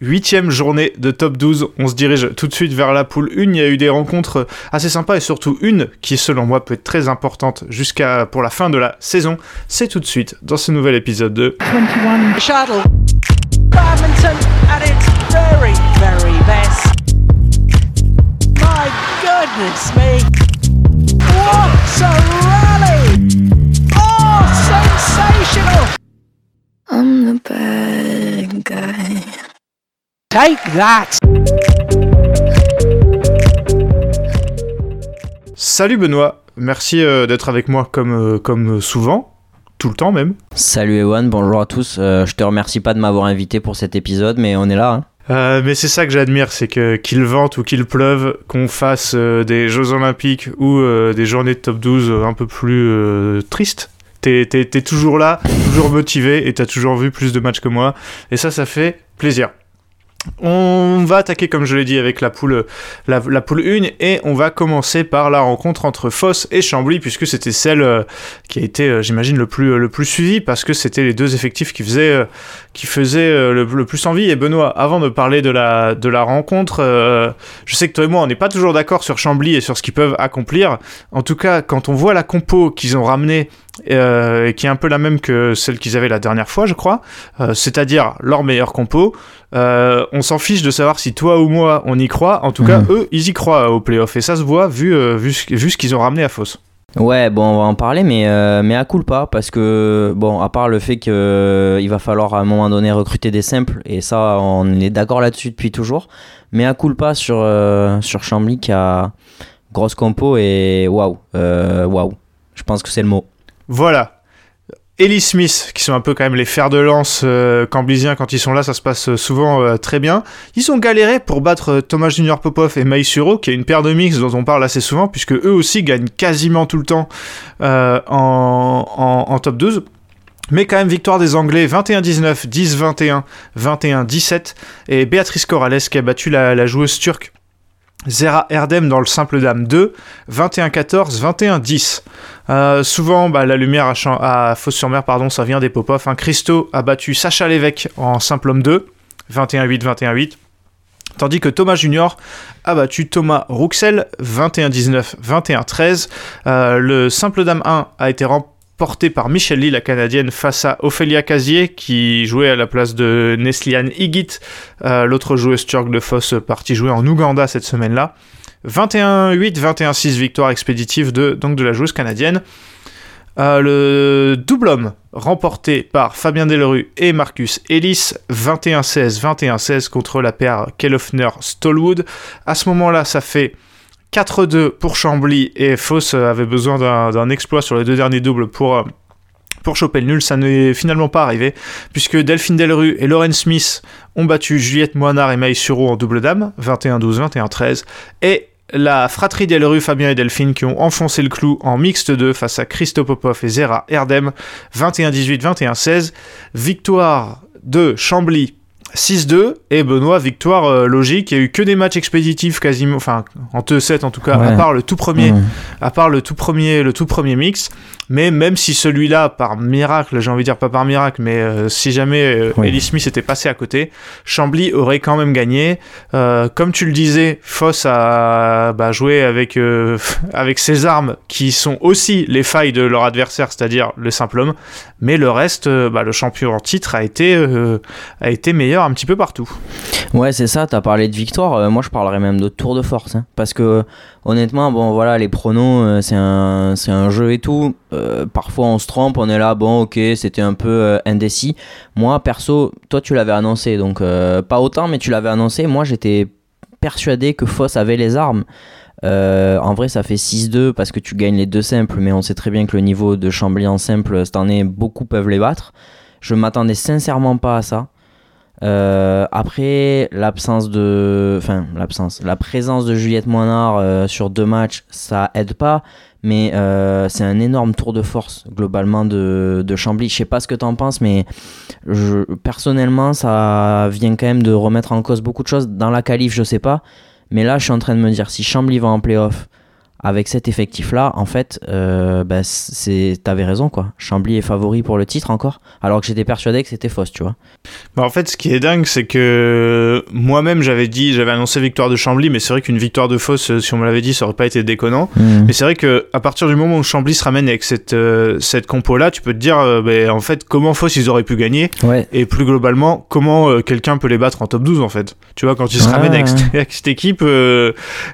Huitième journée de top 12, on se dirige tout de suite vers la poule 1. Il y a eu des rencontres assez sympas et surtout une qui, selon moi, peut être très importante jusqu'à pour la fin de la saison. C'est tout de suite dans ce nouvel épisode de 21 Shuttle. Badminton at its very, very best. My goodness me. What a rally! Oh, sensational! I'm the bad guy. Take that! Salut Benoît, merci euh, d'être avec moi comme, euh, comme souvent, tout le temps même. Salut Ewan, bonjour à tous. Euh, je te remercie pas de m'avoir invité pour cet épisode, mais on est là. hein. Euh, mais c'est ça que j'admire, c'est que qu'il vente ou qu'il pleuve, qu'on fasse euh, des Jeux Olympiques ou euh, des journées de top 12 un peu plus euh, tristes. T'es, t'es- t'es toujours là, toujours motivé et t'as toujours vu plus de matchs que moi. Et ça, ça fait plaisir. On va attaquer, comme je l'ai dit, avec la poule, la, la poule 1 et on va commencer par la rencontre entre Foss et Chambly puisque c'était celle euh, qui a été, euh, j'imagine, le plus, le suivie parce que c'était les deux effectifs qui faisaient, euh, le, plus envie. Et Benoît, avant de parler de la, rencontre, je sais que toi et moi, on n'est pas toujours d'accord sur Chambly et sur ce qu'ils peuvent accomplir. En tout cas, quand on voit la compo qu'ils ont ramenée et qui est un peu la même que celle qu'ils avaient la dernière fois, je crois, c'est-à-dire leur meilleure compo. Euh, on s'en fiche de savoir si toi ou moi on y croit. En tout cas, Mhm. eux, ils y croient au playoff et ça se voit vu, euh, vu, ce- vu ce qu'ils ont ramené à Foss. Ouais, bon, on va en parler, mais, euh, mais à coup pas, parce que, bon, à part le fait qu'il va falloir à un moment donné recruter des simples, et ça, on est d'accord là-dessus depuis toujours, mais à coup pas sur, euh, sur Chambly qui a grosse compo et waouh, euh, waouh, je pense que c'est le mot. Voilà. Ellie Smith, qui sont un peu quand même les fers de lance euh, quand ils sont là, ça se passe souvent euh, très bien. Ils ont galéré pour battre euh, Thomas Junior Popov et Maïsuro, qui est une paire de mix dont on parle assez souvent, puisque eux aussi gagnent quasiment tout le temps euh, en, en, en top 12. Mais quand même, victoire des Anglais 21-19, 10-21, 21-17. Et Béatrice Corrales qui a battu la joueuse turque Zera Erdem dans le simple dame 2, 21-14, 21-10. Euh, souvent, bah, la lumière à, Fos-sur-Mer, pardon, ça vient des pop-off. Hein. Christo a battu Sacha Lévesque en simple homme 2, 21-8, 21-8. Tandis que Thomas Junior a battu Thomas Rouxel, 21-19, 21-13. Euh, le simple dame 1 a été remporté par Michelle Lee, la canadienne, face à Ophélia Casier, qui jouait à la place de Neslian Higit, euh, l'autre joueuse turque de Foss, partie jouer en Ouganda cette semaine-là. 21-8, 21-6 victoire expéditive de, donc de la joueuse canadienne. Euh, le double homme remporté par Fabien Delerue et Marcus Ellis, 21-16, 21-16 contre la paire Kellofner-Stallwood. À ce moment-là, ça fait 4-2 pour Chambly et Foss avait besoin d'un exploit sur les deux derniers doubles pour, euh, pour choper le nul. Ça n'est finalement pas arrivé puisque Delphine Delerue et Lauren Smith ont battu Juliette Moinard et Maïs Suro en double dame, 21-12, 21-13. Et la fratrie Delerue, Fabien et Delphine, qui ont enfoncé le clou en mixte 2 face à Christo Popov et Zera Erdem, 21-18, 21-16. Victoire de Chambly 6-2 et Benoît victoire euh, logique. Il y a eu que des matchs expéditifs quasiment enfin en 2-7 en tout cas à part le tout premier Mmh. à part le tout premier le tout premier mix mais même si celui-là par miracle j'ai envie de dire pas par miracle mais euh, si jamais euh, Oui. Ellie Smith était passé à côté Chambly aurait quand même gagné Euh, comme tu le disais Foss a bah, joué avec euh, avec ses armes qui sont aussi les failles de leur adversaire c'est-à-dire le simple homme mais le reste euh, bah, le champion en titre a été euh, a été meilleur un petit peu partout Ouais, c'est ça, t'as parlé de victoire. moi, je parlerais même de tour de force. hein, parce que, honnêtement, bon, voilà, les pronos, euh, c'est un, un jeu et tout. Euh, parfois, on se trompe, on est là, bon, ok, c'était un peu euh, indécis. Moi, perso, toi, tu l'avais annoncé, donc pas autant, mais tu l'avais annoncé. Moi, j'étais persuadé que Foss avait les armes. En vrai, ça fait 6-2 parce que tu gagnes les deux simples, mais on sait très bien que le niveau de Chambly en simple, cette année, beaucoup peuvent les battre. Je m'attendais sincèrement pas à ça. Euh, après, l'absence de. Enfin, l'absence. La présence de Juliette Moinard euh, sur deux matchs, ça aide pas. Mais euh, c'est un énorme tour de force, globalement, de, de Chambly. Je sais pas ce que t'en penses, mais personnellement, ça vient quand même de remettre en cause beaucoup de choses. Dans la qualif, je sais pas. Mais là, je suis en train de me dire, si Chambly va en playoff avec cet effectif-là, en fait, euh, bah, t'avais raison, quoi. Chambly est favori pour le titre encore, alors que j'étais persuadé que c'était fausse, tu vois. Bah, en fait, ce qui est dingue, c'est que moi-même, j'avais dit, j'avais annoncé victoire de Chambly, mais c'est vrai qu'une victoire de fausse, euh, si on me l'avait dit, ça aurait pas été déconnant. Mais c'est vrai que à partir du moment où Chambly se ramène avec cette, euh, cette compo-là, tu peux te dire, euh, bah, en fait, comment fausse ils auraient pu gagner, Ouais. et plus globalement, comment quelqu'un peut les battre en top 12, en fait. Tu vois, quand ils se Ouais, ramènent avec, cette- avec cette équipe,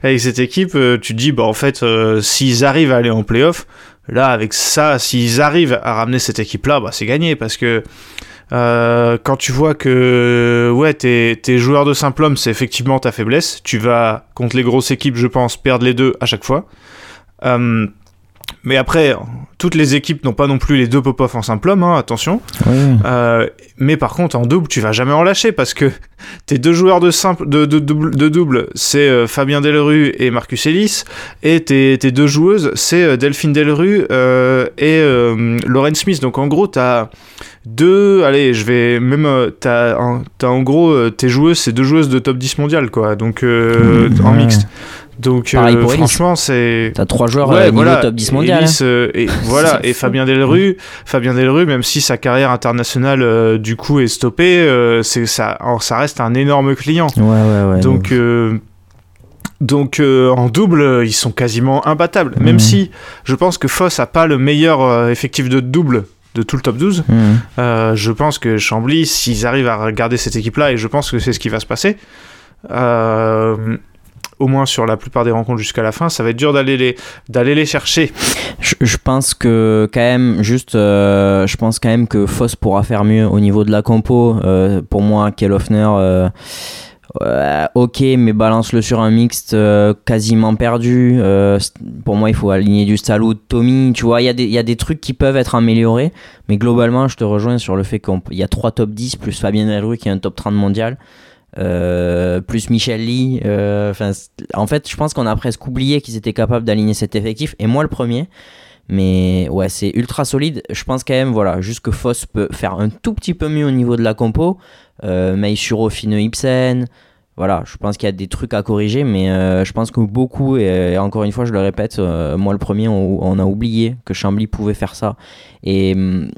avec cette équipe, tu te dis, bah, en fait, euh, s'ils arrivent à aller en playoff, là, avec ça, s'ils arrivent à ramener cette équipe-là, bah, c'est gagné, parce que euh, quand tu vois que ouais, tes, tes joueurs de simple homme, c'est effectivement ta faiblesse, tu vas contre les grosses équipes, je pense, perdre les deux à chaque fois. Mais après, toutes les équipes n'ont pas non plus les deux pop-off en simple homme, hein, attention. Euh, mais par contre, en double, tu vas jamais en lâcher parce que tes deux joueurs de simple, de, de, double, de double, c'est euh, Fabien Delru et Marcus Ellis, et tes, tes deux joueuses, c'est euh, Delphine Delru et Lauren Smith. Donc en gros, t'as deux, allez, je vais même, t'as en, gros tes joueuses, c'est deux joueuses de top 10 mondial, quoi. Donc en Ouais. mixte. Donc euh, franchement, c'est T'as trois joueurs Ouais, euh, voilà. top 10 mondial. Ellis, euh, et voilà, et fou. Fabien Delru, Fabien Delru, même si sa carrière internationale du coup est stoppée, c'est ça, reste un énorme client. hein. Ouais, ouais, ouais. donc donc en double, ils sont quasiment imbattables. Même Mhm. si je pense que Foss a pas le meilleur effectif de double de tout le top 12, Mhm. euh, je pense que Chambly, s'ils arrivent à regarder cette équipe-là, et je pense que c'est ce qui va se passer, euh, au moins sur la plupart des rencontres jusqu'à la fin, ça va être dur d'aller les, d'aller les chercher. Je, pense que quand même, juste, euh, je pense quand même que Foss pourra faire mieux au niveau de la compo. Euh, pour moi, Kel Hoffner, euh, ok, mais balance-le sur un mixte quasiment perdu. Pour moi, il faut aligner du Salou, Tommy. Tu vois, il y, a des- y a des trucs qui peuvent être améliorés, mais globalement, je te rejoins sur le fait qu'il y a trois top 10 plus Fabien Delru qui est un top 30 mondial. Euh, plus Michel Lee. euh, en fait, je pense qu'on a presque oublié qu'ils étaient capables d'aligner cet effectif, et moi le premier. Mais ouais, c'est ultra solide. Je pense quand même, voilà, juste que Foss peut faire un tout petit peu mieux au niveau de la compo. Euh, Meisuro, Fine Ibsen. Voilà, je pense qu'il y a des trucs à corriger, mais euh, je pense que beaucoup, et, encore une fois, je le répète, moi le premier, on, on a oublié que Chambly pouvait faire ça. Et hum,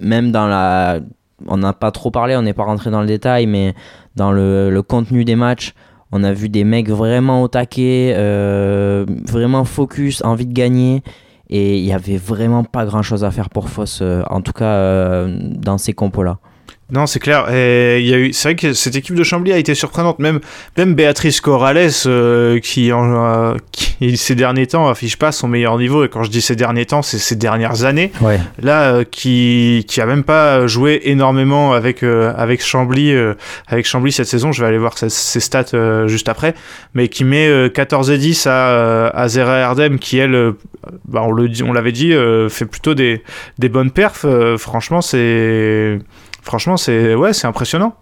même dans la. On n'a pas trop parlé, on n'est pas rentré dans le détail, mais dans le, contenu des matchs, on a vu des mecs vraiment au taquet, euh, vraiment focus, envie de gagner. Et il y avait vraiment pas grand chose à faire pour Foss, euh, en tout cas euh, dans ces compos-là. Non, c'est clair. Et il y a eu, c'est vrai que cette équipe de Chambly a été surprenante. Même, même Béatrice Corrales, euh, qui, en, euh, qui ces derniers temps affiche pas son meilleur niveau. Et quand je dis ces derniers temps, c'est ces dernières années. Ouais. Là, euh, qui, qui a même pas joué énormément avec euh, avec Chambly, euh, avec Chambly cette saison. Je vais aller voir ses, ses stats euh, juste après. Mais qui met euh, 14 et 10 à, à Zera Erdem, qui elle, bah, on le dit, on l'avait dit, euh, fait plutôt des, des bonnes perfs. Euh, franchement, c'est Franchement, c'est ouais, c'est impressionnant.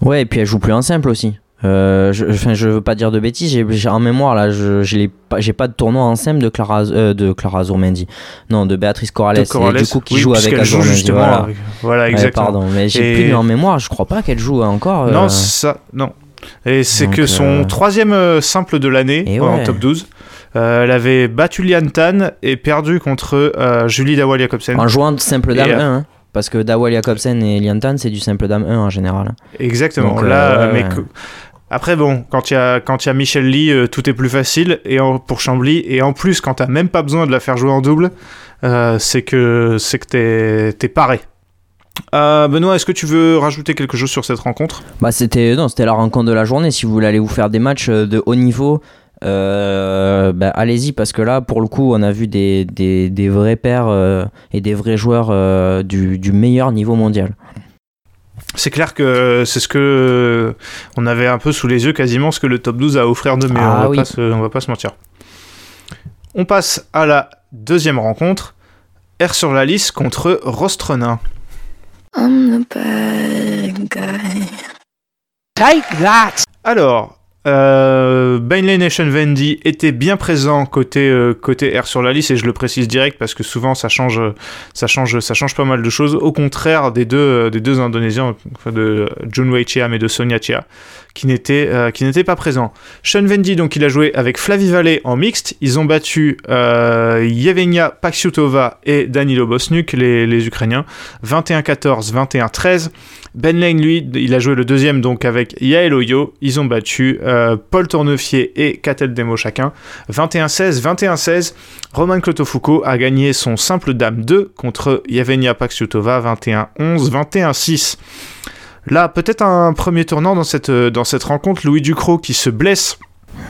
Ouais, et puis elle joue plus en simple aussi. Euh, je, enfin, je veux pas dire de bêtises, j'ai, j'ai en mémoire là, l'ai pas, j'ai pas de tournoi en simple de Clara, euh, de Clara Azurmendi. Non, de Béatrice Corrales, De Corrales. et du coup qui Oui, joue avec Azurmendi. justement. Voilà. avec- Voilà, Ouais, exactement. pardon, mais j'ai Et- plus en mémoire, je crois pas qu'elle joue encore. euh, Non, ça, non. Et c'est que son euh, troisième euh, simple de l'année en top 12. Euh, elle avait battu Liane Tan et perdu contre euh, Julie Dawal Jacobsen. en jouant simple dame Et, euh, 1, hein, parce que Dawal Jacobsen et Liantan c'est du simple dame 1 en général. Exactement. Donc, euh, Là, ouais, mais ouais. après bon, quand il y a quand il y a Michel Lee, euh, tout est plus facile et en- pour Chambly et en plus quand t'as même pas besoin de la faire jouer en double, euh, c'est que c'est que t'es paré. Euh, Benoît, est-ce que tu veux rajouter quelque chose sur cette rencontre? Bah c'était non, c'était la rencontre de la journée. Si vous voulez aller vous faire des matchs euh, de haut niveau, euh, bah, allez-y parce que là, pour le coup, on a vu des, des, des vrais pairs euh, et des vrais joueurs euh, du, du meilleur niveau mondial. C'est clair que c'est ce que on avait un peu sous les yeux quasiment ce que le top 12 a à offrir de mieux. Ah on, va oui. pas se, on va pas se mentir. On passe à la deuxième rencontre. R sur la liste contre Rostrenin. I'm the bad guy. Take that! Alors, Euh, Bainlane et Sean Vendy étaient bien présents côté, euh, côté R sur la liste et je le précise direct parce que souvent ça change, ça change, ça change pas mal de choses. Au contraire des deux, euh, des deux Indonésiens, de Junwei Chiam et de Sonia Chia, qui n'étaient, euh, qui n'étaient pas présents. Sean Vendy, donc il a joué avec Flavie Valley en mixte. Ils ont battu Yevgenia Paksiutova et Danilo Bosnuk, les Ukrainiens, 21-14, 21-13. Ben Lane, lui, il a joué le deuxième donc avec Yael Oyo. Ils ont battu euh, Paul Tournefier et Katel Demo chacun. 21-16, 21-16. Roman Clotofuco a gagné son simple dame 2 contre Yevgenia Paksiutova. 21-11, 21-6. Là, peut-être un premier tournant dans cette, euh, dans cette rencontre. Louis Ducrot qui se blesse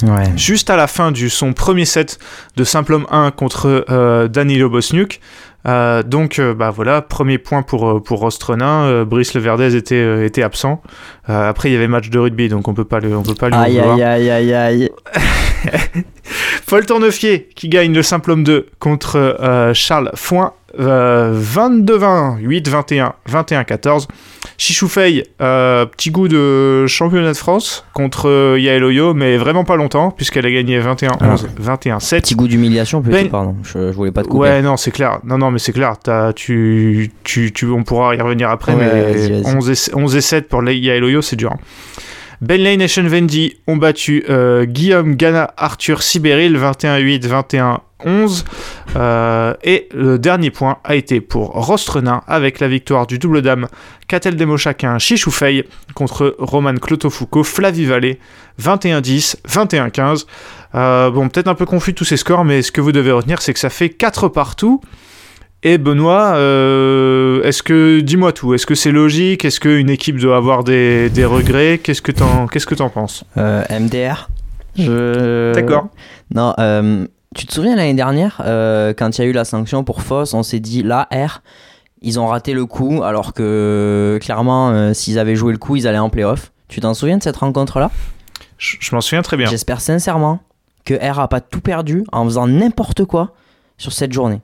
Ouais. juste à la fin du son premier set de Simple Homme 1 contre euh, Danilo Bosniuk. Euh, donc euh, bah voilà, premier point pour, euh, pour Rostronin. Brice Leverdez était, était absent. Après il y avait match de rugby donc on peut pas le, on peut pas lui Aïe aïe aïe aïe aïe. Paul Tournefier qui gagne le simple homme 2 contre Charles Foin. euh, 22-20, 8-21, 21-14. Chichoufei, euh, petit goût de championnat de France contre euh, Yael Oyo, mais vraiment pas longtemps, puisqu'elle a gagné 21-11, 21-7. Petit goût d'humiliation plutôt, Ben- pardon. Je, je voulais pas te couper. Ouais, non, c'est clair. Non, non, mais c'est clair. T'as- tu, tu, tu, on pourra y revenir après, Ouais, mais vas-y, vas-y. 11, et, 11 et 7 pour Yael Oyo, c'est dur. hein. Ben Lane et Sean Vendy ont battu euh, Guillaume Gana, Arthur Sibéril, 21-8, 21-11. Euh, et le dernier point a été pour Rostrenin avec la victoire du double dame Katel Demochakin Chichoufei contre Roman Clotofuco Flavie Vallée 21-10, 21-15. Euh, bon, peut-être un peu confus tous ces scores, mais ce que vous devez retenir, c'est que ça fait 4 partout. Et Benoît, euh, est-ce que, dis-moi tout, est-ce que c'est logique? Est-ce qu'une équipe doit avoir des, des regrets? Qu'est-ce que t'en, qu'est-ce que t'en penses? Euh, MDR. Je... D'accord. Non, euh, tu te souviens l'année dernière, euh, quand il y a eu la sanction pour Foss, on s'est dit là, R, ils ont raté le coup, alors que clairement, euh, s'ils avaient joué le coup, ils allaient en playoff. Tu t'en souviens de cette rencontre-là? Je, je m'en souviens très bien. J'espère sincèrement que R a pas tout perdu en faisant n'importe quoi sur cette journée.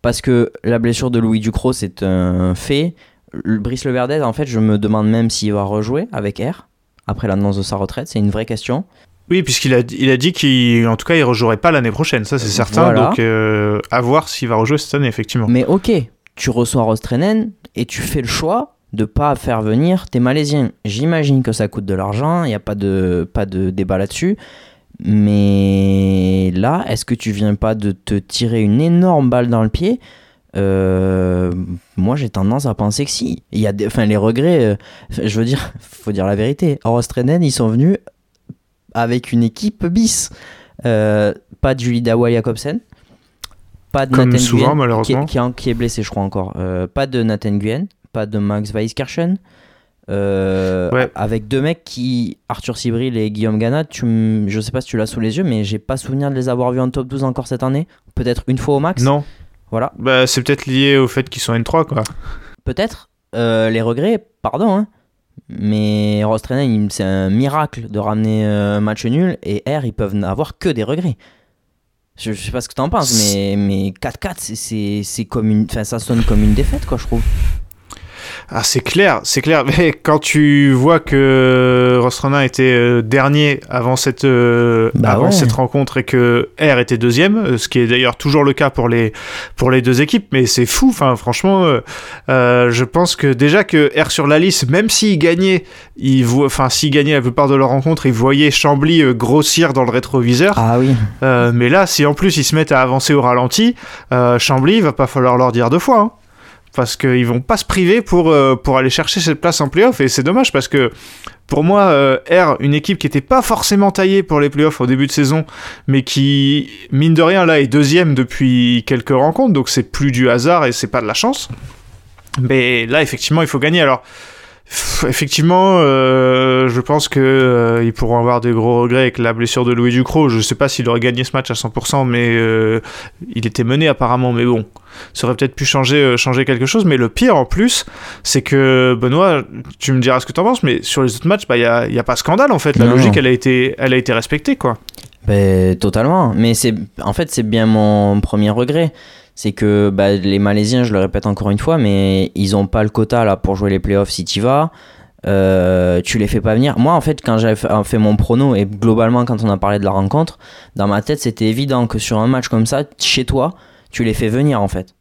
Parce que la blessure de Louis Ducrot, c'est un fait. Le- Brice Leverdez, en fait, je me demande même s'il va rejouer avec R après l'annonce de sa retraite. C'est une vraie question. Oui, puisqu'il a, il a dit qu'en tout cas, il rejouerait pas l'année prochaine, ça c'est certain. Voilà. Donc, euh, à voir s'il va rejouer cette année, effectivement. Mais ok, tu reçois Rostrenen et tu fais le choix de pas faire venir tes Malaisiens. J'imagine que ça coûte de l'argent, il n'y a pas de, pas de débat là-dessus. Mais là, est-ce que tu viens pas de te tirer une énorme balle dans le pied? Euh, Moi, j'ai tendance à penser que si. Il y a des, enfin, les regrets, euh, je veux dire, faut dire la vérité. Rostrenen, ils sont venus avec une équipe bis. Euh, pas de Julie Dawa Jacobsen. Pas de Comme Nathan souvent, Nguyen, qui, malheureusement. est, qui est- qui est blessé, je crois encore. Euh, pas de Nathan Nguyen, pas de Max Weisskirchen. Euh, Ouais. Avec deux mecs qui, Arthur Sibril et Guillaume Gana, tu je sais pas si tu l'as sous les yeux, mais j'ai pas souvenir de les avoir vus en top 12 encore cette année. Peut-être une fois au max. Non, Voilà. bah, c'est peut-être lié au fait qu'ils sont N3, quoi. Peut-être. Les regrets, pardon, hein. Mais Rostrenen, il- c'est un miracle de ramener euh, un match nul et R, ils peuvent n'avoir que des regrets. Je, sais pas ce que t'en penses, mais, mais 4-4, c'est- comme une. Ça sonne comme une défaite, quoi, je trouve. Ah, c'est clair, c'est clair. Mais quand tu vois que Rostronin était euh, dernier avant cette euh, Bah avant ouais. cette rencontre et que R était deuxième, euh, ce qui est d'ailleurs toujours le cas pour les pour les deux équipes, mais c'est fou. Enfin, franchement, euh, je pense que déjà que R sur la liste, même s'il gagnait, il voit, enfin s'il gagnait la plupart de leurs rencontres, il voyait Chambly grossir dans le rétroviseur. Ah oui. Euh, mais là, si en plus ils se mettent à avancer au ralenti, euh, Chambly, il va pas falloir leur dire deux fois. hein. Parce qu'ils vont pas se priver pour, euh, pour aller chercher cette place en playoff. Et c'est dommage parce que pour moi, euh, R, une équipe qui était pas forcément taillée pour les playoffs au début de saison, mais qui, mine de rien, là est deuxième depuis quelques rencontres. Donc c'est plus du hasard et c'est pas de la chance. Mais là, effectivement, il faut gagner. Alors. Effectivement, euh, je pense que ils pourront avoir des gros regrets avec la blessure de Louis Ducrot. Je sais pas s'il aurait gagné ce match à 100%, mais il était mené apparemment. Mais bon, ça aurait peut-être pu changer, euh, changer quelque chose. Mais le pire en plus, c'est que Benoît, tu me diras ce que t'en penses, mais sur les autres matchs, bah il y a, y a pas scandale en fait. La Non, logique, elle a été, elle a été respectée quoi. Ben, totalement. Mais c'est, en fait, c'est bien mon premier regret. C'est que bah, les Malaisiens, je le répète encore une fois, mais ils ont pas le quota là pour jouer les playoffs si tu vas. euh, tu les fais pas venir. Moi, en fait, quand j'avais fait, fait mon prono et globalement, quand on a parlé de la rencontre, dans ma tête, c'était évident que sur un match comme ça, chez toi, tu les fais venir en fait.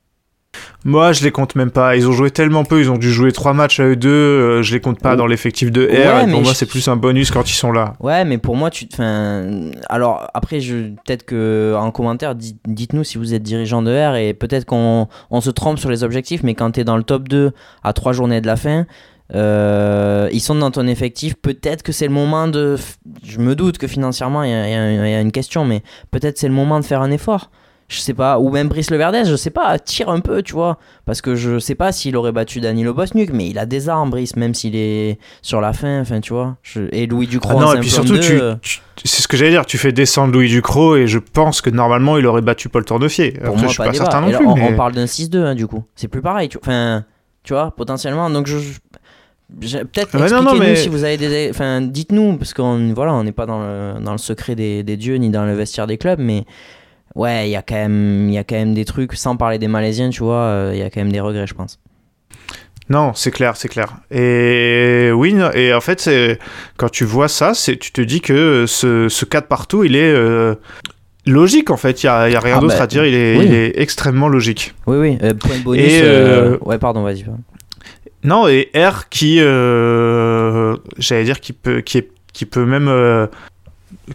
Moi, je les compte même pas. Ils ont joué tellement peu. Ils ont dû jouer trois matchs à eux deux. euh, je les compte pas dans l'effectif de R. Ouais, et mais pour moi, je- c'est plus un bonus quand ils sont là. Ouais, mais pour moi, tu. Enfin, alors après, je peut-être que en commentaire, dites- dites-nous si vous êtes dirigeant de R et peut-être qu'on on se trompe sur les objectifs, mais quand tu es dans le top 2 à trois journées de la fin, euh, ils sont dans ton effectif. Peut-être que c'est le moment de. Je me doute que financièrement, il y, y a une question, mais peut-être c'est le moment de faire un effort. Je sais pas, ou même Brice Leverdez, je sais pas, tire un peu, tu vois. Parce que je sais pas s'il aurait battu Danilo Bosnuk, mais il a des armes, Brice, même s'il est sur la fin, enfin, tu vois. Je- Et Louis Ah Ducrot, en non, et puis surtout, tu, tu- c'est ce que j'allais dire. Tu fais descendre Louis Ducrot et je pense que normalement, il aurait battu Paul Tournefier. Pour Après, moi, je suis pas, pas certain non là, plus. on, mais- on parle d'un 6-2, hein, du coup. C'est plus pareil. Tu... Enfin, tu vois, potentiellement. Donc, je. Peut-être Ouais, non, expliquez-nous non, mais- si vous avez des. Enfin, dites-nous, parce qu'on voilà, on n'est pas dans le, dans le secret des, des dieux ni dans le vestiaire des clubs, mais ouais, il y, a quand même- y a quand même des trucs, sans parler des Malaisiens, tu vois, euh, il y a quand même des regrets, je pense. Non, c'est clair, c'est clair. Et oui, et en fait, quand tu vois ça, tu te dis que ce, ce 4 partout, il est euh, logique en fait. Il y a, a rien Ah d'autre bah, à dire. Il est, oui. il est extrêmement logique. Oui, oui, euh, point de bonus. Et, euh, Ouais, pardon, vas-y. Non, et R qui, j'allais dire, qui peut, qui est, qui peut même,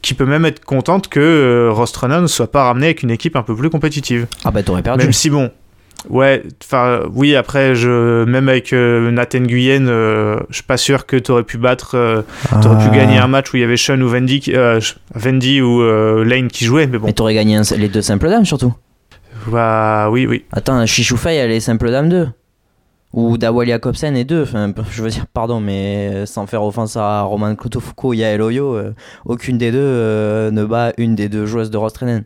qui peut même être contente que euh, ne soit pas ramené avec une équipe un peu plus compétitive. Ah bah, t'aurais perdu. Même si bon, ouais, enfin, oui, après, je, même avec euh, Nathan Guyenne, euh, je suis pas sûr que tu aurais pu battre, euh, t'aurais Ah. pu gagner un match où il y avait Sean ou Vendy, qui- euh, Vendy ou euh, Lane qui jouaient, mais bon, Mais t'aurais gagné un- les deux simples dames, surtout. bah, oui, oui. Attends, Chichoufei, elle est simple dame 2. Ou Dawali Jacobsen est 2. Enfin, je veux dire, pardon, mais euh, sans faire offense à Roman Clotofuco, Yael Oyo, euh, aucune des deux euh, ne bat une des deux joueuses de Rostrenen.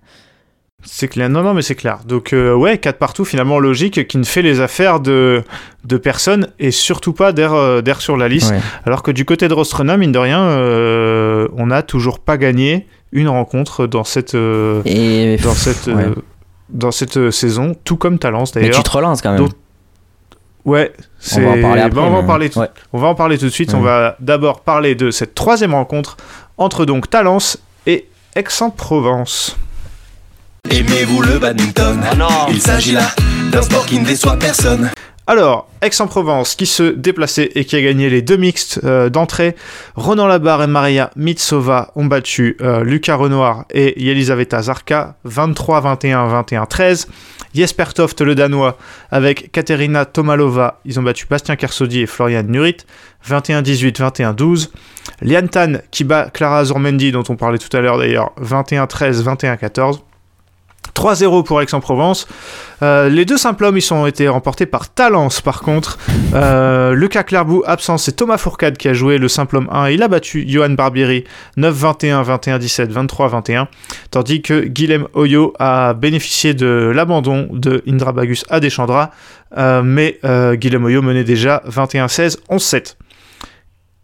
C'est clair, non, non, mais c'est clair. Donc, euh, ouais, 4 partout, finalement logique, qui ne fait les affaires de, de personne et surtout pas d'air d'air sur la liste. Ouais. Alors que du côté de Rostrena, mine de rien, on n'a toujours pas gagné une rencontre dans cette, Et dans cette, ouais. dans cette saison, tout comme Talence Mais d'ailleurs. tu te relances quand même. Ouais, c'est. va en parler après, Bon, on, va en parler tout... ouais. on va en parler tout de suite. Ouais. On va d'abord parler de cette troisième rencontre entre donc Talence et Aix-en-Provence. Aimez-vous le badminton? Il s'agit là d'un sport qui ne déçoit personne. Alors, Aix-en-Provence qui se déplaçait et qui a gagné les deux mixtes euh, d'entrée. Ronan Labarre et Maria Mitsova ont battu euh, Lucas Renoir et Yelisaveta Zarka 23-21, 21-13. Jesper Toft, le Danois, avec Katerina Tomalova, ils ont battu Bastien Kersodi et Florian Nurit 21-18, 21-12. Lian Tan qui bat Clara Azurmendi, dont on parlait tout à l'heure d'ailleurs, 21-13, 21-14. 3-0 pour Aix-en-Provence. Euh, les deux simples hommes, ils ont été remportés par Talence par contre. Euh, Lucas Clarbou absent, c'est Thomas Fourcade qui a joué le simple homme 1. Il a battu Johan Barbieri 9-21, 21-17, 23-21. Tandis que Guilhem Oyo a bénéficié de l'abandon de Indra Bagus à Deschandra. Euh, mais Guilhem Oyo menait déjà 21-16, 11-7.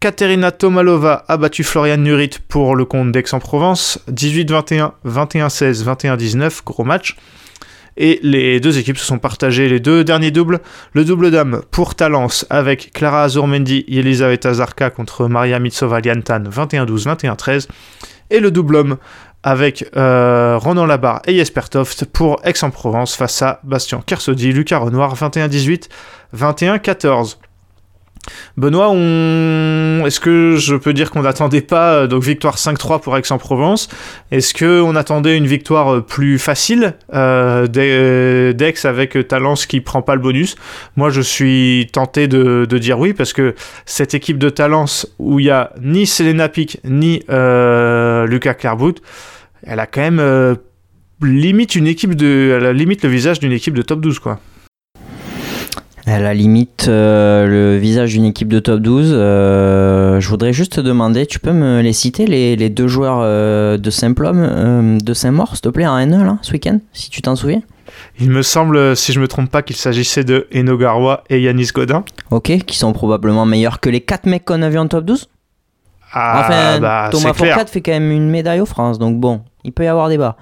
Katerina Tomalova a battu Florian Nurit pour le compte d'Aix-en-Provence, 18-21, 21-16, 21-19, gros match. Et les deux équipes se sont partagées les deux derniers doubles. Le double dame pour Talence avec Clara Azurmendi et Elisaveta Zarka contre Maria Mitsova Liantan 21-12, 21-13. Et le double homme avec euh, Ronan Labarre et Jesper Toft pour Aix-en-Provence face à Bastien Kersodi, Lucas Renoir 21-18, 21-14. Benoît, on... est-ce que je peux dire qu'on n'attendait pas euh, donc victoire 5-3 pour Aix-en-Provence? Est-ce qu'on attendait une victoire euh, plus facile euh, d'Aix avec Talence qui prend pas le bonus? Moi, je suis tenté de, dire oui parce que cette équipe de Talence où il y a ni Selena Pic ni Lucas Clairbout, elle a quand même limite une équipe de, limite le visage d'une équipe de top 12 quoi. Elle a limite euh, le visage d'une équipe de top 12. Euh, je voudrais juste te demander, tu peux me les citer, les, les deux joueurs euh, de Saint-Plum, euh, de Saint-Maur, s'il te plaît, en N1, là, ce week-end, si tu t'en souviens? Il me semble, si je me trompe pas, qu'il s'agissait de Eno Garoua et Yanis Godin. Ok, qui sont probablement meilleurs que les 4 mecs qu'on a vus en top 12 Ah, Enfin, bah, Thomas. Fourcade fait quand même une médaille aux France, donc bon, il peut y avoir débat.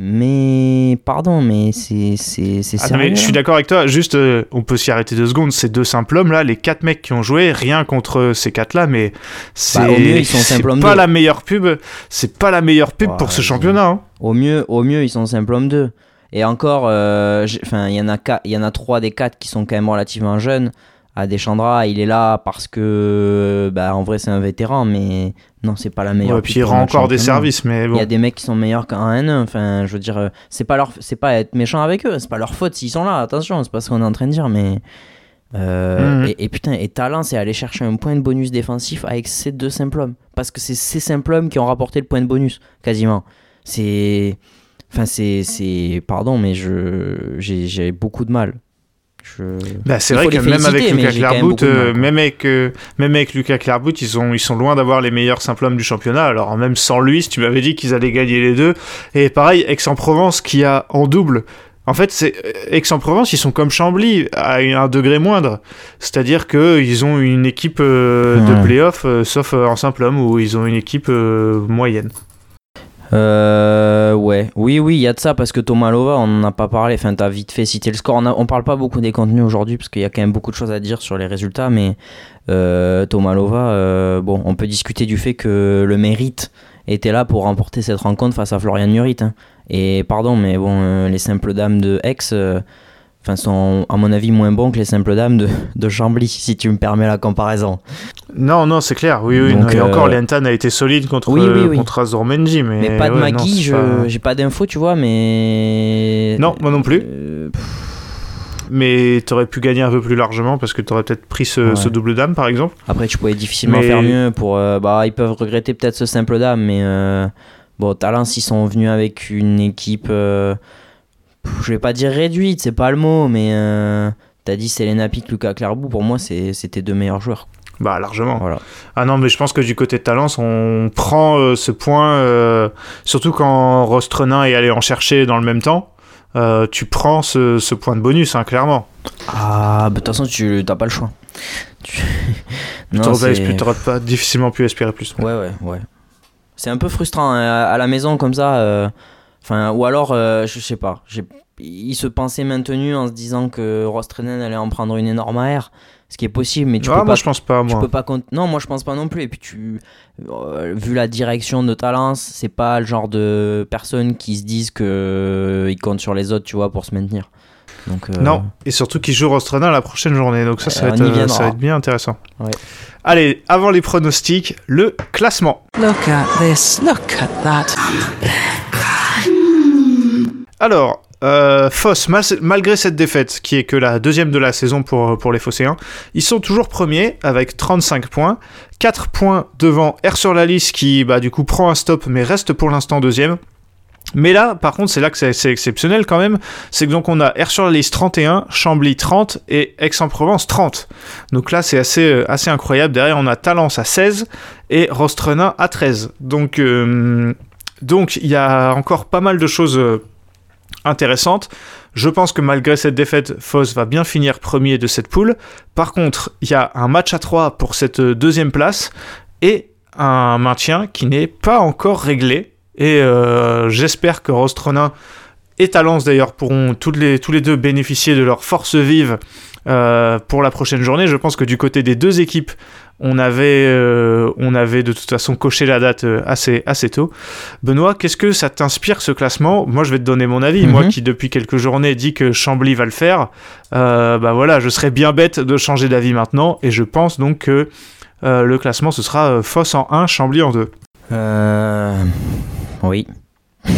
Mais pardon, mais c'est c'est Ah je suis là d'accord avec toi, juste euh, on peut s'y arrêter deux secondes, ces deux simples hommes là, les quatre mecs qui ont joué, rien contre ces quatre là, mais c'est Bah, c'est simples hommes pas deux. la meilleure pub, c'est pas la meilleure pub Ouais, pour ce championnat. hein. Au mieux, au mieux, ils sont simple hommes 2. Et encore, euh, enfin, il y en a il y en a trois des quatre qui sont quand même relativement jeunes. Adeshandra, il est là parce que, bah, en vrai, c'est un vétéran, mais non, c'est pas la meilleure. Ouais, puis il rend encore des services, mais Il bon. y a des mecs qui sont meilleurs qu'un N1. Enfin, je veux dire, c'est pas leur, c'est pas être méchant avec eux, c'est pas leur faute s'ils sont là. Attention, c'est pas ce qu'on est en train de dire, mais. euh, Mhm. et, et putain, et talent, c'est aller chercher un point de bonus défensif avec ces deux simples hommes. Parce que c'est ces simples hommes qui ont rapporté le point de bonus, quasiment. C'est. Enfin, c'est. c'est- Pardon, mais je j'ai j'ai beaucoup de mal. Je... Bah, c'est vrai que les même avec Lucas quand même euh, avec euh, même avec Lucas Clairbout, ils sont ils sont loin d'avoir les meilleurs simples hommes du championnat. Alors même sans lui, si tu m'avais dit qu'ils allaient gagner les deux. Et pareil, Aix-en-Provence qui a en double. En fait, c'est euh, Aix-en-Provence, ils sont comme Chambly à un degré moindre. C'est-à-dire que ils ont une équipe euh, de playoff, euh, sauf euh, en simple homme où ils ont une équipe euh, moyenne. Euh, ouais, oui, oui, il y a de ça parce que Thomas Lova, on n'en a pas parlé. Enfin, t'as vite fait citer le score. On, a- parle pas beaucoup des contenus aujourd'hui parce qu'il y a quand même beaucoup de choses à dire sur les résultats. Mais euh, Thomas Lova, euh, bon, on peut discuter du fait que le mérite était là pour remporter cette rencontre face à Florian Nurit. hein. Et pardon, mais bon, euh, les simples dames de Aix. Euh, Enfin, sont à mon avis moins bons que les simples dames de, de Chambly, si tu me permets la comparaison. Non, non, c'est clair. Oui, oui. Donc, non, et euh, encore, Lentan a été solide contre Oui, oui, euh, oui. contre Azormenji, mais, Mais, pas de ouais, pas- j'ai pas d'infos, tu vois, mais. Non, moi non plus. Euh, mais t'aurais pu gagner un peu plus largement parce que t'aurais peut-être pris ce, Ouais. ce double dame par exemple. Après, tu pouvais difficilement Mais- faire mieux. Pour, euh, bah, ils peuvent regretter peut-être ce simple dame, mais euh, bon, Talent, s'ils sont venus avec une équipe, euh, je vais pas dire réduite, c'est pas le mot, mais euh, t'as dit Selena Pic, Lucas Clairbout, pour moi, c'était deux meilleurs joueurs. Bah largement. Voilà. Ah non, mais je pense que du côté de Talence, on prend euh, ce point, euh, surtout quand Rostrenin est allé en chercher dans le même temps. euh, tu prends ce, ce point de bonus, hein, clairement. Ah, bah, de toute façon, tu t'as pas le choix. Tu- c'est- pas, difficilement pu espérer plus. Ouais, ouais, ouais. C'est un peu frustrant hein, à la maison comme ça. Enfin, ou alors, euh, je sais pas. Il se pensait maintenu en se disant que Rostrenen allait en prendre une énorme AR, ce qui est possible, mais tu ah, peux moi pas. je pense pas, tu moi. peux pas compte- Non, moi je pense pas non plus. Et puis tu, euh, vu la direction de Talence, c'est pas le genre de personnes qui se disent que euh, ils comptent sur les autres, tu vois, pour se maintenir. Donc. euh, Non, et surtout qu'il joue Rostrenin la prochaine journée, donc ça, ça, Euh, va, être, viendra. ça va être bien intéressant. Ouais. Allez, avant les pronostics, le classement. Look at this. Look at that. Alors, euh, Foss, mal- malgré cette défaite, qui est que la deuxième de la saison pour, les Phocéens, ils sont toujours premiers avec 35 points, 4 points devant Air sur la liste qui, bah, du coup, prend un stop mais reste pour l'instant deuxième. Mais là, par contre, c'est là que c'est exceptionnel quand même, c'est que donc on a Air sur la liste 31, Chambly 30 et Aix-en-Provence 30. Donc là, c'est assez, euh, assez incroyable. Derrière, on a Talence à 16 et Rostrenin à 13. Donc, euh, donc il y a encore pas mal de choses intéressantes. Je pense que malgré cette défaite, Foss va bien finir premier de cette poule. Par contre, il y a un match à 3 pour cette euh, deuxième place et un maintien qui n'est pas encore réglé. Et euh, j'espère que Rostronin et Talence d'ailleurs pourront tous les deux bénéficier de leur force vive euh, pour la prochaine journée. Je pense que du côté des deux équipes, on avait, euh, on avait de toute façon coché la date euh, assez, assez tôt. Benoît, qu'est-ce que ça t'inspire ce classement? Moi, je vais te donner mon avis. Mhm. Moi qui, depuis quelques journées, dis que Chambly va le faire, euh, bah voilà, je serais bien bête de changer d'avis maintenant. Et je pense donc que euh, le classement, ce sera euh, Foss en 1, Chambly en 2. Euh... Oui.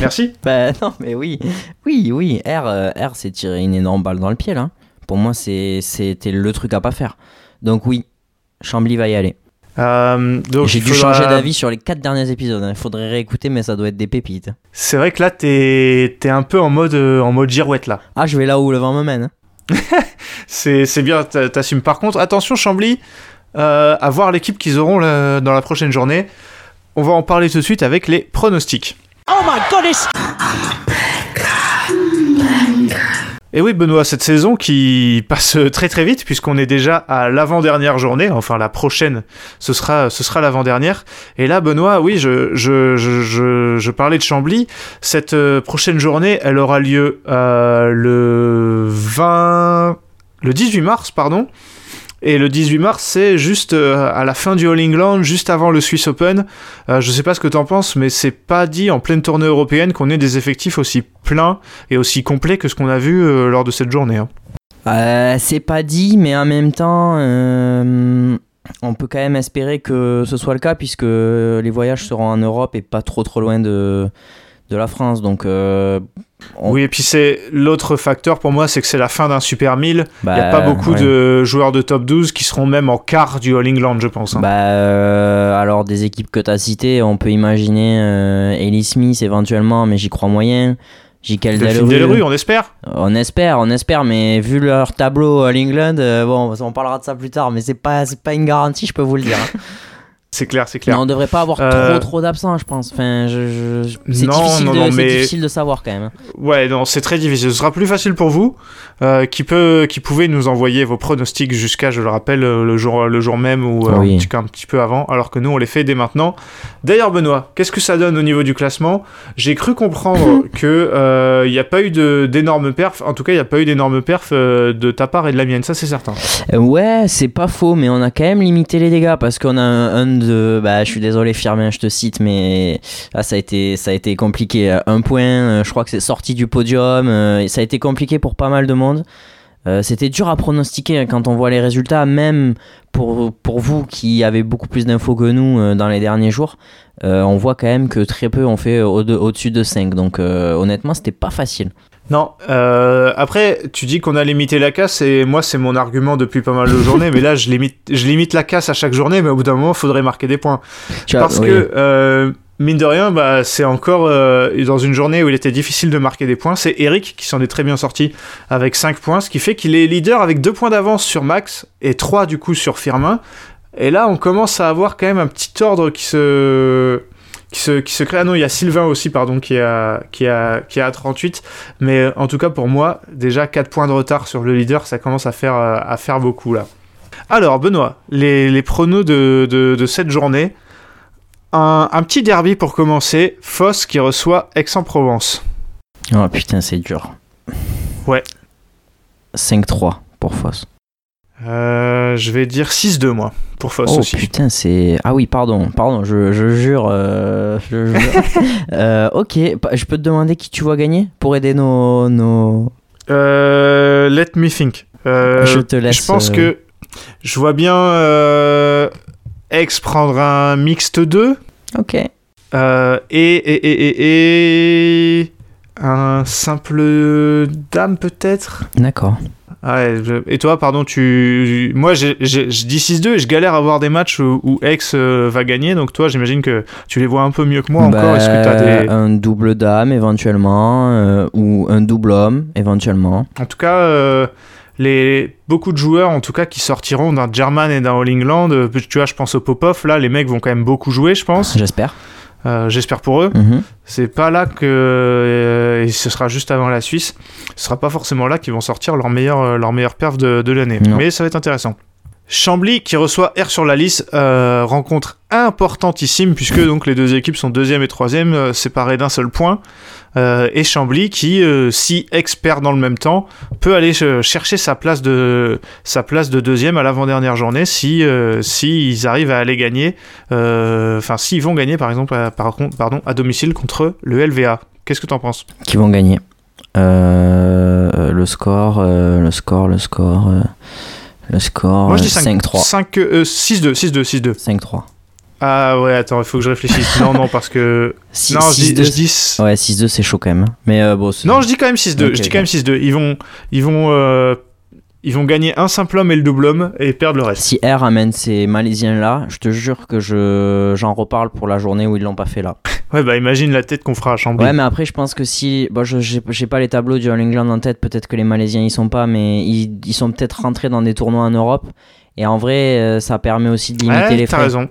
Merci. Bah non, mais oui. Oui, oui. R, euh, R s'est tiré une énorme balle dans le pied, là. Pour moi, c'est- c'était le truc à pas faire. Donc oui, Chambly va y aller. Euh, J'ai dû faudra- changer d'avis sur les quatre derniers épisodes. Il faudrait réécouter, mais ça doit être des pépites. C'est vrai que là, t'es es un peu en mode, euh, en mode girouette là. Ah, je vais là où le vent me mène. hein. C'est c'est bien, t'a- t'assumes. Par contre, attention Chambly, euh, à voir l'équipe qu'ils auront dans la prochaine journée. On va en parler tout de suite avec les pronostics. Oh my goodness! Et oui, Benoît, cette saison qui passe très très vite puisqu'on est déjà à l'avant-dernière journée, enfin la prochaine, ce sera, ce sera l'avant-dernière. Et là, Benoît, oui, je, parlais de Chambly. Cette euh, prochaine journée, elle aura lieu euh, le 20, le 18 mars, pardon. Et le 18 mars, c'est juste euh, à la fin du All England, juste avant le Swiss Open. Euh, je sais pas ce que t'en penses, mais c'est pas dit en pleine tournée européenne qu'on ait des effectifs aussi pleins et aussi complets que ce qu'on a vu euh, lors de cette journée. hein. C'est pas dit, mais en même temps, on peut quand même espérer que ce soit le cas puisque les voyages seront en Europe et pas trop trop loin de, de la France. Donc, euh, On- Oui, et puis c'est l'autre facteur pour moi, c'est que c'est la fin d'un Super 1000. Il n'y bah, a pas beaucoup ouais. de joueurs de top 12 qui seront même en quart du All England, je pense. hein. Bah, euh, alors des équipes que tu as citées, on peut imaginer euh, Ellie Smith éventuellement, mais j'y crois moyen. Delphine Delru. On espère. On espère, on espère, mais vu leur tableau All England, euh, bon, on parlera de ça plus tard, mais c'est pas, pas une garantie, je peux vous le dire. C'est clair, c'est clair. on devrait pas avoir Euh, trop trop d'absents, je pense. Enfin, je, je- c'est Non, difficile, non, de, non, c'est mais- difficile de savoir quand même. hein. Ouais, non, c'est très difficile. Ce sera plus facile pour vous, euh, qui peut, qui pouvez nous envoyer vos pronostics jusqu'à, je le rappelle, euh, le jour, le jour même ou euh, Oui. un, petit, un petit peu avant, alors que nous on les fait dès maintenant. D'ailleurs, Benoît, qu'est-ce que ça donne au niveau du classement? J'ai cru comprendre que il n'y a pas eu d'énormes perfs. En tout cas, il n'y a pas eu d'énormes perfs de ta part et de la mienne. Ça, c'est certain. Ouais, c'est pas faux, mais on a quand même limité les dégâts parce qu'on a un, un Bah, je suis désolé, Firmin, je te cite, mais là, ça a été, ça a été compliqué. Un point, euh, je crois que c'est sorti du podium. euh, ça a été compliqué pour pas mal de monde. Euh, C'était dur à pronostiquer hein, quand on voit les résultats, même pour, pour vous qui avez beaucoup plus d'infos que nous dans les derniers jours. on voit quand même que très peu ont fait au- de- au-dessus de 5. Donc, honnêtement, c'était pas facile. Non, euh, après, tu dis qu'on a limité la casse, et moi, c'est mon argument depuis pas mal de journées, mais là, je limite, je limite la casse à chaque journée, mais au bout d'un moment, il faudrait marquer des points. Parce oui. que, euh, mine de rien, bah, c'est encore euh, dans une journée où il était difficile de marquer des points. C'est Eric qui s'en est très bien sorti avec 5 points, ce qui fait qu'il est leader avec 2 points d'avance sur Max et 3 du coup sur Firmin. Et là, on commence à avoir quand même un petit ordre qui se. Qui se, qui se crée. Ah non, il y a Sylvain aussi, pardon, qui a, qui a, qui a 38. Mais euh, en tout cas, pour moi, déjà 4 points de retard sur le leader, ça commence à faire, euh, à faire beaucoup là. Alors, Benoît, les, les pronos de, de, de cette journée. Un, un petit derby pour commencer. Foss qui reçoit Aix-en-Provence. Oh putain, c'est dur. Ouais. 5-3 pour Foss. Euh, je vais dire 6-2 moi, pour Foss Oh aussi. putain, c'est. Ah oui, pardon, pardon, je, je jure. euh, je jure. Euh, ok, je peux te demander qui tu vois gagner pour aider nos. nos... Euh, let me think. Je te laisse. je pense que je vois bien Aix prendre un mixte 2 Ok. euh, et, et, et, et, et un simple dame peut-être? D'accord. Ouais, je- et toi, pardon, tu. Moi, je dis 6-2 et je galère à voir des matchs où, où Aix euh, va gagner. Donc, toi, j'imagine que tu les vois un peu mieux que moi encore. Bah, Est-ce que tu as des. Un double dame éventuellement, euh, ou un double homme éventuellement. En tout cas, euh, les... beaucoup de joueurs, en tout cas, qui sortiront d'un German et d'un All England. euh, Tu vois, je pense au Popov. Là, les mecs vont quand même beaucoup jouer, je pense. J'espère. J'espère pour eux. Mhm. C'est pas là que. Et ce sera juste avant la Suisse. Ce sera pas forcément là qu'ils vont sortir leur meilleur, euh, leur meilleure perf de, de l'année. Mais ça va être intéressant. Chambly qui reçoit R sur la liste, euh, rencontre importantissime puisque donc les deux équipes sont deuxième et troisième euh, séparées d'un seul point. Euh, et Chambly qui, si Aix perd dans le même temps, peut aller ch- chercher sa place de sa place de deuxième à l'avant-dernière journée si si ils arrivent à aller gagner. Enfin, s'ils vont gagner par exemple à, par pardon, à domicile contre le LVA. Qu'est-ce que t'en penses Qui vont gagner Euh, Le score, euh, le score, le score. euh, le score. Moi je dis 5 5-3. 5 euh, 6-2, 6-2, 6-2. 5-3. Ah ouais, attends, il faut que je réfléchisse. non, non, parce que. Si- non, je dis, 6-2, je dis- Ouais, 6-2, c'est chaud quand même. hein. Mais bon, c'est- Non, je dis quand même 6-2. Ok, je dis ok. quand même 6-2. Ils vont, ils vont, ils vont gagner un simple homme et le double homme et perdre le reste. si R amène ces Malaisiens-là, je te jure que je j'en reparle pour la journée où ils l'ont pas fait là. Ouais, bah imagine la tête qu'on fera à Chambly. Ouais, mais après, je pense que si. Bon, je j'ai pas les tableaux du All England en tête, peut-être que les Malaisiens y sont pas, mais ils, ils sont peut-être rentrés dans des tournois en Europe. Et en vrai, euh, ça permet aussi de limiter Ouais, les t'as frais. raison.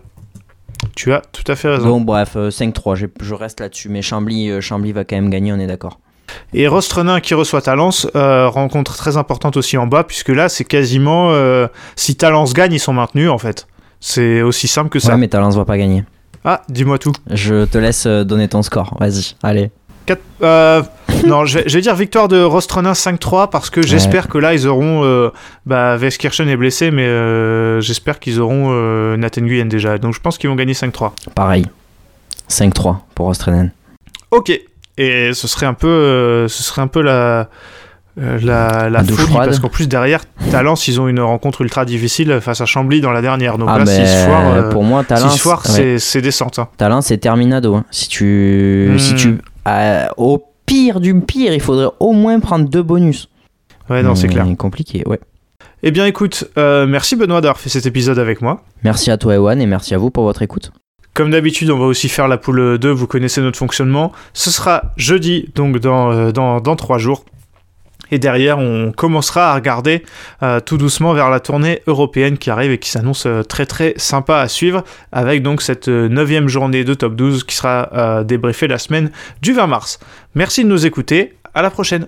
Tu as tout à fait raison. Donc, bref, euh, 5-3, j'ai- je reste là-dessus. Mais Chambly, euh, Chambly va quand même gagner, on est d'accord. Et Rostronin qui reçoit Talence, euh, rencontre très importante aussi en bas, puisque là, c'est quasiment. euh, si Talence gagne, ils sont maintenus en fait. C'est aussi simple que ça. Ouais, mais Talence va pas gagner. Ah, dis-moi tout. Je te laisse euh, donner ton score. Vas-y, allez. Euh, non, je vais, je vais dire victoire de Rostronin 5-3 parce que j'espère que là ils auront. Euh, bah, Veskirchen est blessé, mais euh, j'espère qu'ils auront Nathan Nguyen déjà. Donc je pense qu'ils vont gagner 5-3. Pareil. 5-3 pour Ostrenen. Ok. Et ce serait un peu, euh, ce serait un peu la. euh, La, la folie froide. parce qu'en plus derrière Talence ils ont une rencontre ultra difficile face à Chambly dans la dernière donc ah, là mais foirent, euh, pour moi, Talence, ouais. c'est c'est descente hein. Talence, c'est terminado. hein. Si tu. Hmm. Si tu euh, au pire du pire, il faudrait au moins prendre deux bonus. ouais non c'est Mais clair compliqué, ouais. eh bien écoute merci Benoît d'avoir fait cet épisode avec moi Merci à toi, Ewan, et merci à vous pour votre écoute. Comme d'habitude, on va aussi faire la poule 2, vous connaissez notre fonctionnement. Ce sera jeudi, donc dans, euh, dans, dans 3 jours. Et derrière, on commencera à regarder euh, tout doucement vers la tournée européenne qui arrive et qui s'annonce euh, très très sympa à suivre, avec donc cette euh, neuvième journée de top 12 qui sera euh, débriefée la semaine du 20 mars. Merci de nous écouter, à la prochaine.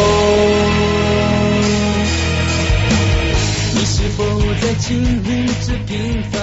to gain from